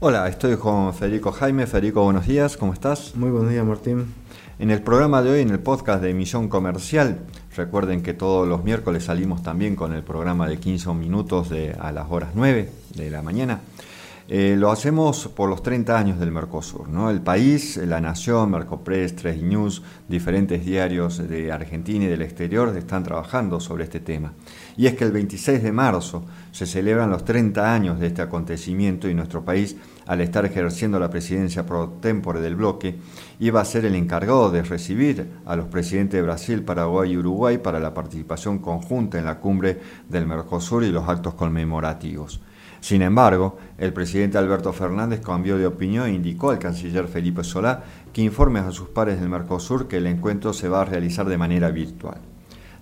Hola, estoy con Federico Jaime. Federico, buenos días, ¿cómo estás? Muy buenos días, Martín. En el programa de hoy, en el podcast de Emisión Comercial, recuerden que todos los miércoles salimos también con el programa de 15 minutos de, a las horas 9 de la mañana. Eh, lo hacemos por los 30 años del Mercosur. ¿no? El país, La Nación, Mercopress, 3 News, diferentes diarios de Argentina y del exterior están trabajando sobre este tema. Y es que el 26 de marzo se celebran los 30 años de este acontecimiento y nuestro país, al estar ejerciendo la presidencia pro tempore del bloque, iba a ser el encargado de recibir a los presidentes de Brasil, Paraguay y Uruguay para la participación conjunta en la cumbre del Mercosur y los actos conmemorativos. Sin embargo, el presidente Alberto Fernández cambió de opinión e indicó al canciller Felipe Solá que informe a sus pares del Mercosur que el encuentro se va a realizar de manera virtual.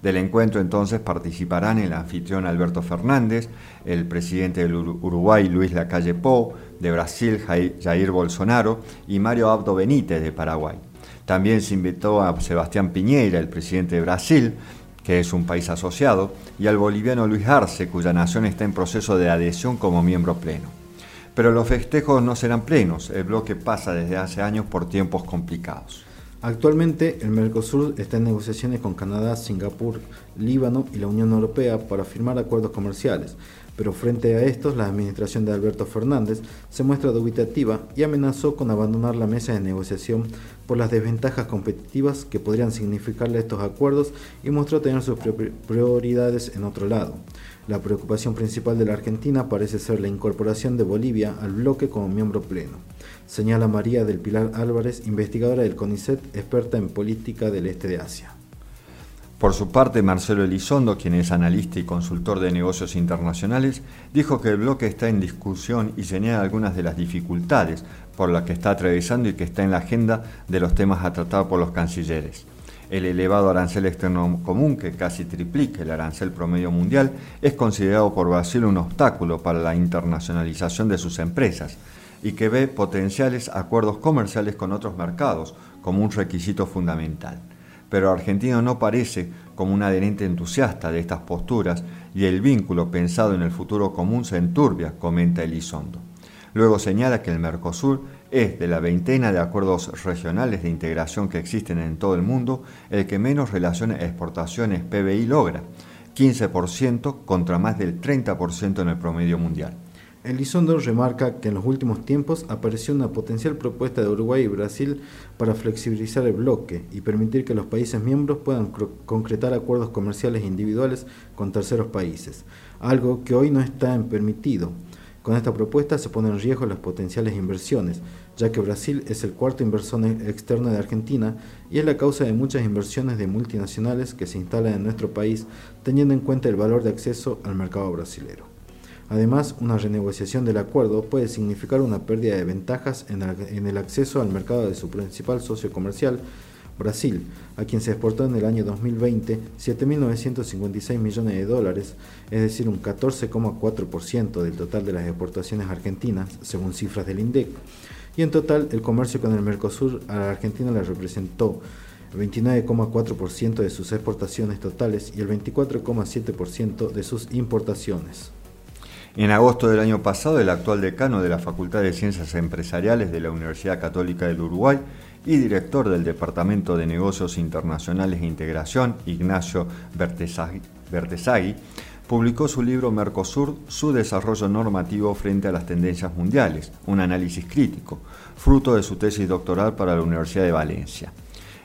Del encuentro entonces participarán el anfitrión Alberto Fernández, el presidente del Uruguay Luis Lacalle Pou, de Brasil Jair Bolsonaro y Mario Abdo Benítez de Paraguay. También se invitó a Sebastián Piñera, el presidente de Brasil, que es un país asociado, y al boliviano Luis Arce, cuya nación está en proceso de adhesión como miembro pleno. Pero los festejos no serán plenos, el bloque pasa desde hace años por tiempos complicados. Actualmente el Mercosur está en negociaciones con Canadá, Singapur, Líbano y la Unión Europea para firmar acuerdos comerciales, pero frente a estos la administración de Alberto Fernández se muestra dubitativa y amenazó con abandonar la mesa de negociación por las desventajas competitivas que podrían significarle estos acuerdos y mostró tener sus prioridades en otro lado. La preocupación principal de la Argentina parece ser la incorporación de Bolivia al bloque como miembro pleno, señala María del Pilar Álvarez, investigadora del CONICET, experta en política del este de Asia. Por su parte, Marcelo Elizondo, quien es analista y consultor de negocios internacionales, dijo que el bloque está en discusión y señala algunas de las dificultades por las que está atravesando y que está en la agenda de los temas a tratar por los cancilleres. El elevado arancel externo común, que casi triplica el arancel promedio mundial, es considerado por Brasil un obstáculo para la internacionalización de sus empresas y que ve potenciales acuerdos comerciales con otros mercados como un requisito fundamental pero Argentina no parece como un adherente entusiasta de estas posturas y el vínculo pensado en el futuro común se enturbia, comenta Elizondo. Luego señala que el Mercosur es de la veintena de acuerdos regionales de integración que existen en todo el mundo el que menos relaciones exportaciones PBI logra, 15% contra más del 30% en el promedio mundial. Elizondo remarca que en los últimos tiempos apareció una potencial propuesta de Uruguay y Brasil para flexibilizar el bloque y permitir que los países miembros puedan concretar acuerdos comerciales individuales con terceros países, algo que hoy no está permitido. Con esta propuesta se ponen en riesgo las potenciales inversiones, ya que Brasil es el cuarto inversor externo de Argentina y es la causa de muchas inversiones de multinacionales que se instalan en nuestro país teniendo en cuenta el valor de acceso al mercado brasilero. Además, una renegociación del acuerdo puede significar una pérdida de ventajas en el acceso al mercado de su principal socio comercial, Brasil, a quien se exportó en el año 2020 7.956 millones de dólares, es decir, un 14,4% del total de las exportaciones argentinas, según cifras del INDEC. Y en total, el comercio con el Mercosur a la Argentina le representó el 29,4% de sus exportaciones totales y el 24,7% de sus importaciones. En agosto del año pasado, el actual decano de la Facultad de Ciencias Empresariales de la Universidad Católica del Uruguay y director del Departamento de Negocios Internacionales e Integración, Ignacio Bertesagui, publicó su libro Mercosur, su desarrollo normativo frente a las tendencias mundiales, un análisis crítico, fruto de su tesis doctoral para la Universidad de Valencia.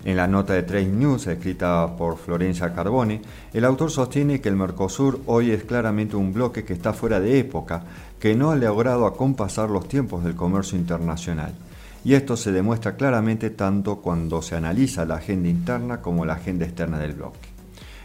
En la nota de Trade News, escrita por Florencia Carbone, el autor sostiene que el Mercosur hoy es claramente un bloque que está fuera de época, que no ha logrado acompasar los tiempos del comercio internacional. Y esto se demuestra claramente tanto cuando se analiza la agenda interna como la agenda externa del bloque.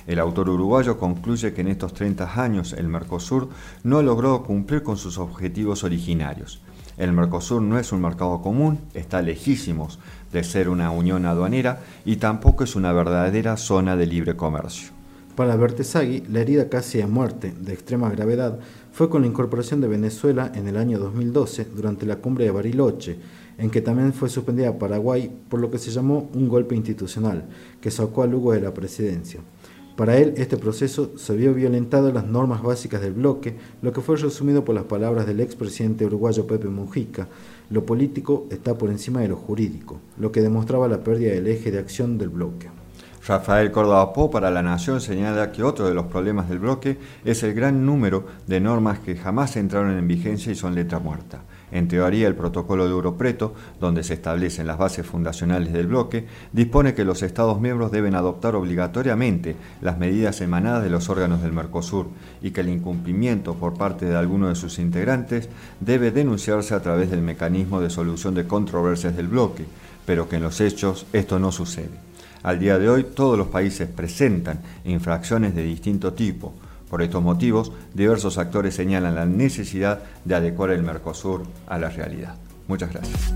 El autor uruguayo concluye que en estos 30 años el Mercosur no logró cumplir con sus objetivos originarios. El Mercosur no es un mercado común, está lejísimos de ser una unión aduanera y tampoco es una verdadera zona de libre comercio. Para Bertesagui, la herida casi de muerte, de extrema gravedad, fue con la incorporación de Venezuela en el año 2012 durante la cumbre de Bariloche, en que también fue suspendida Paraguay por lo que se llamó un golpe institucional, que sacó a Lugo de la presidencia. Para él, este proceso se vio violentado las normas básicas del bloque, lo que fue resumido por las palabras del expresidente uruguayo Pepe Mujica, lo político está por encima de lo jurídico, lo que demostraba la pérdida del eje de acción del bloque. Rafael Córdoba Po para La Nación señala que otro de los problemas del bloque es el gran número de normas que jamás entraron en vigencia y son letra muerta. En teoría, el protocolo de Europreto, donde se establecen las bases fundacionales del bloque, dispone que los Estados miembros deben adoptar obligatoriamente las medidas emanadas de los órganos del Mercosur y que el incumplimiento por parte de alguno de sus integrantes debe denunciarse a través del mecanismo de solución de controversias del bloque, pero que en los hechos esto no sucede. Al día de hoy todos los países presentan infracciones de distinto tipo. Por estos motivos, diversos actores señalan la necesidad de adecuar el Mercosur a la realidad. Muchas gracias.